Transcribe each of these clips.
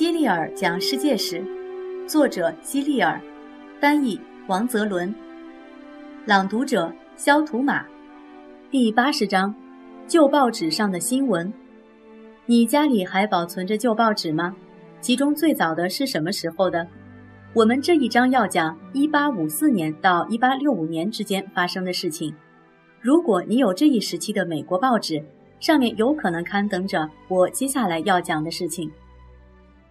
希利尔讲世界史，作者希利尔，翻译王泽伦，朗读者肖图马。第八十章：旧报纸上的新闻。你家里还保存着旧报纸吗？其中最早的是什么时候的？我们这一章要讲一八五四年到一八六五年之间发生的事情。如果你有这一时期的美国报纸，上面有可能刊登着我接下来要讲的事情。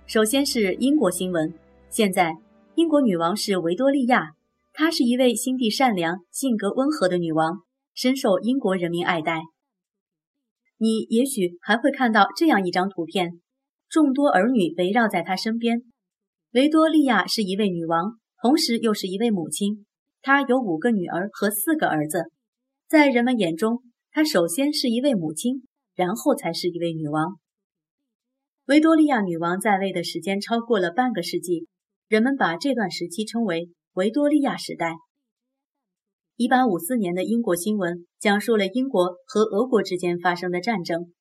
首先是英国新闻。现在，英国女王是维多利亚，她是一位心地善良、性格温和的女王，深受英国人民爱戴。你也许还会看到这样一张图片：众多儿女围绕在她身边。维多利亚是一位女王，同时又是一位母亲。她有五个女儿和四个儿子。在人们眼中，她首先是一位母亲，然后才是一位女王。维多利亚女王在位的时间超过了半个世纪，人们把这段时期称为维多利亚时代。一八五四年的英国新闻讲述了英国和俄国之间发生的战争。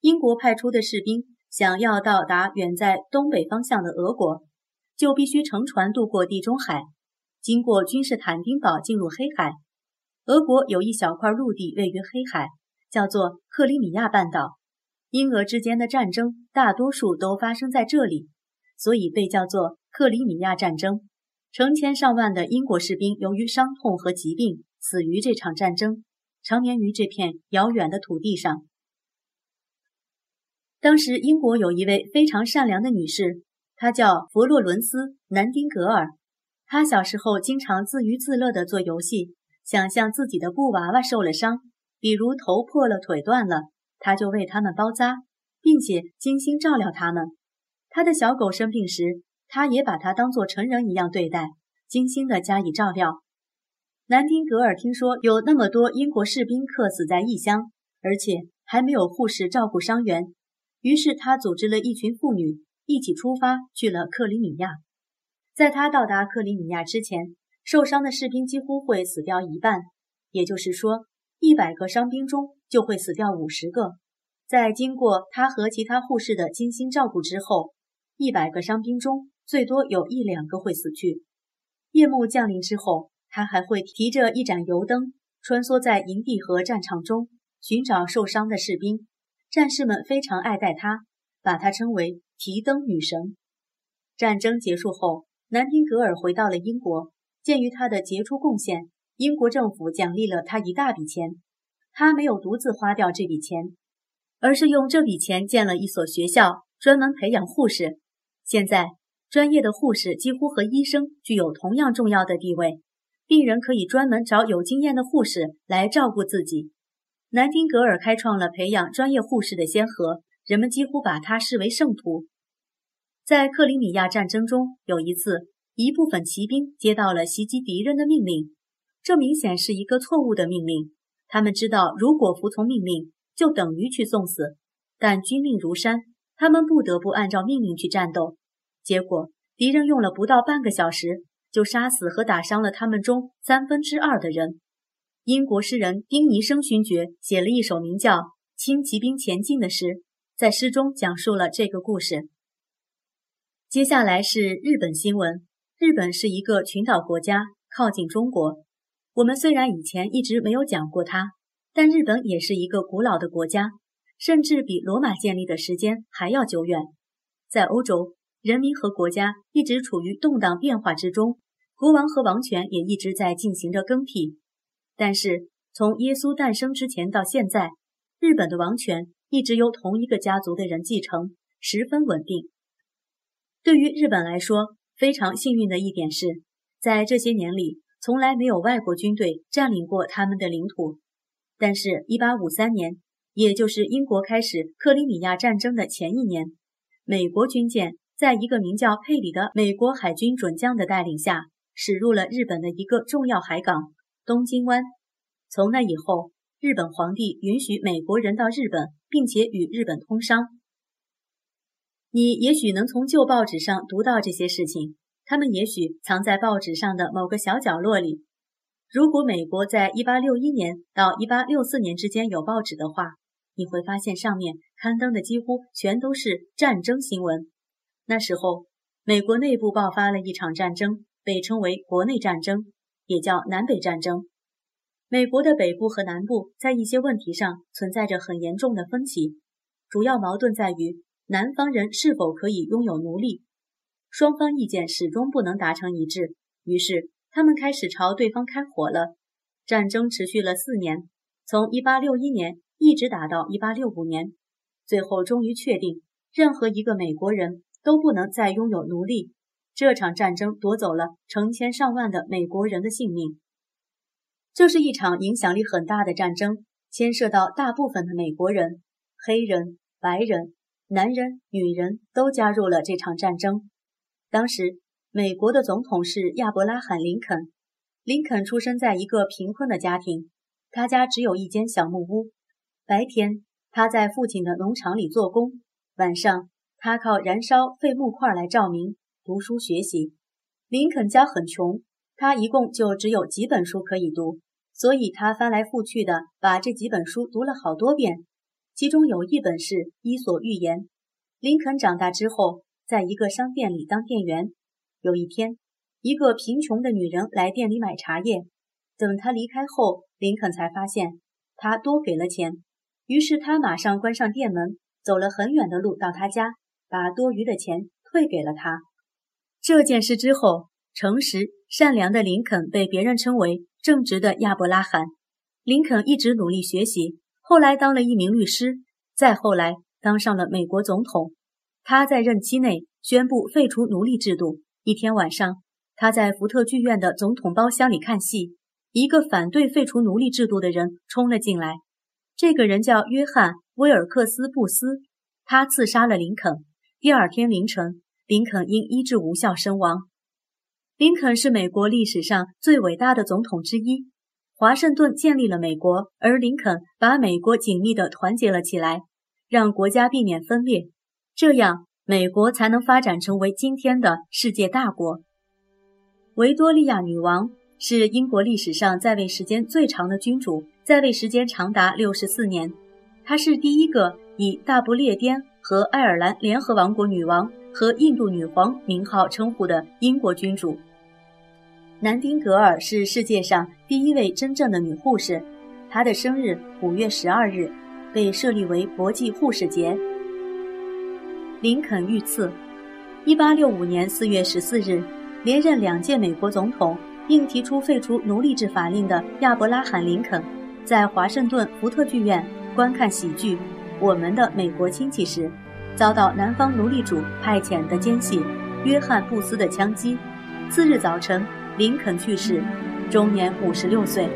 英国派出的士兵想要到达远在东北方向的俄国，就必须乘船渡过地中海，经过君士坦丁堡进入黑海。俄国有一小块陆地位于黑海，叫做克里米亚半岛。英俄之间的战争大多数都发生在这里，所以被叫做克里米亚战争。成千上万的英国士兵由于伤痛和疾病死于这场战争，长眠于这片遥远的土地上。当时，英国有一位非常善良的女士，她叫佛洛伦斯·南丁格尔。她小时候经常自娱自乐地做游戏，想象自己的布娃娃受了伤，比如头破了、腿断了。他就为他们包扎，并且精心照料他们。他的小狗生病时，他也把它当作成人一样对待，精心的加以照料。南丁格尔听说有那么多英国士兵客死在异乡，而且还没有护士照顾伤员，于是他组织了一群妇女一起出发去了克里米亚。在他到达克里米亚之前，受伤的士兵几乎会死掉一半，也就是说，一百个伤兵中。就会死掉五十个。在经过他和其他护士的精心照顾之后，一百个伤兵中最多有一两个会死去。夜幕降临之后，他还会提着一盏油灯，穿梭在营地和战场中，寻找受伤的士兵。战士们非常爱戴他，把他称为“提灯女神”。战争结束后，南丁格尔回到了英国。鉴于他的杰出贡献，英国政府奖励了他一大笔钱。他没有独自花掉这笔钱，而是用这笔钱建了一所学校，专门培养护士。现在，专业的护士几乎和医生具有同样重要的地位。病人可以专门找有经验的护士来照顾自己。南丁格尔开创了培养专业护士的先河，人们几乎把他视为圣徒。在克里米亚战争中，有一次，一部分骑兵接到了袭击敌人的命令，这明显是一个错误的命令。他们知道，如果服从命令，就等于去送死。但军令如山，他们不得不按照命令去战斗。结果，敌人用了不到半个小时，就杀死和打伤了他们中三分之二的人。英国诗人丁尼生勋爵写了一首名叫《轻骑兵前进》的诗，在诗中讲述了这个故事。接下来是日本新闻。日本是一个群岛国家，靠近中国。我们虽然以前一直没有讲过它，但日本也是一个古老的国家，甚至比罗马建立的时间还要久远。在欧洲，人民和国家一直处于动荡变化之中，国王和王权也一直在进行着更替。但是，从耶稣诞生之前到现在，日本的王权一直由同一个家族的人继承，十分稳定。对于日本来说，非常幸运的一点是，在这些年里。从来没有外国军队占领过他们的领土，但是1853年，也就是英国开始克里米亚战争的前一年，美国军舰在一个名叫佩里的美国海军准将的带领下，驶入了日本的一个重要海港——东京湾。从那以后，日本皇帝允许美国人到日本，并且与日本通商。你也许能从旧报纸上读到这些事情。他们也许藏在报纸上的某个小角落里。如果美国在1861年到1864年之间有报纸的话，你会发现上面刊登的几乎全都是战争新闻。那时候，美国内部爆发了一场战争，被称为国内战争，也叫南北战争。美国的北部和南部在一些问题上存在着很严重的分歧，主要矛盾在于南方人是否可以拥有奴隶，双方意见始终不能达成一致，于是他们开始朝对方开火了。战争持续了四年，从1861年一直打到1865年，最后终于确定，任何一个美国人都不能再拥有奴隶。这场战争夺走了成千上万的美国人的性命。这是一场影响力很大的战争，牵涉到大部分的美国人，黑人、白人、男人、女人都加入了这场战争。当时，美国的总统是亚伯拉罕·林肯。林肯出生在一个贫困的家庭，他家只有一间小木屋。白天，他在父亲的农场里做工；晚上，他靠燃烧废木块来照明、读书学习。林肯家很穷，他一共就只有几本书可以读，所以他翻来覆去的把这几本书读了好多遍。其中有一本是《伊索寓言》。林肯长大之后，在一个商店里当店员。有一天，一个贫穷的女人来店里买茶叶，等她离开后，林肯才发现她多给了钱，于是他马上关上店门，走了很远的路到她家，把多余的钱退给了她。这件事之后，诚实善良的林肯被别人称为正直的亚伯拉罕。林肯一直努力学习，后来当了一名律师，再后来当上了美国总统。他在任期内宣布废除奴隶制度。一天晚上。他在福特剧院的总统包厢里看戏，一个反对废除奴隶制度的人冲了进来。这个人叫约翰·威尔克斯·布斯，他刺杀了林肯。第二天凌晨，林肯因医治无效身亡。林肯是美国历史上最伟大的总统之一。华盛顿建立了美国，而林肯把美国紧密地团结了起来，让国家避免分裂，这样美国才能发展成为今天的世界大国。维多利亚女王是英国历史上在位时间最长的君主，在位时间长达六十四年。她是第一个以大不列颠和爱尔兰联合王国女王和印度女皇名号称呼的英国君主。南丁格尔是世界上第一位真正的女护士，她的生日五月十二日被设立为国际护士节。林肯遇刺，一八六五年四月十四日。连任两届美国总统，并提出废除奴隶制法令的亚伯拉罕·林肯，在华盛顿福特剧院观看喜剧《我们的美国亲戚》时，遭到南方奴隶主派遣的奸细约翰·布斯的枪击。次日早晨，林肯去世，终年五十六岁。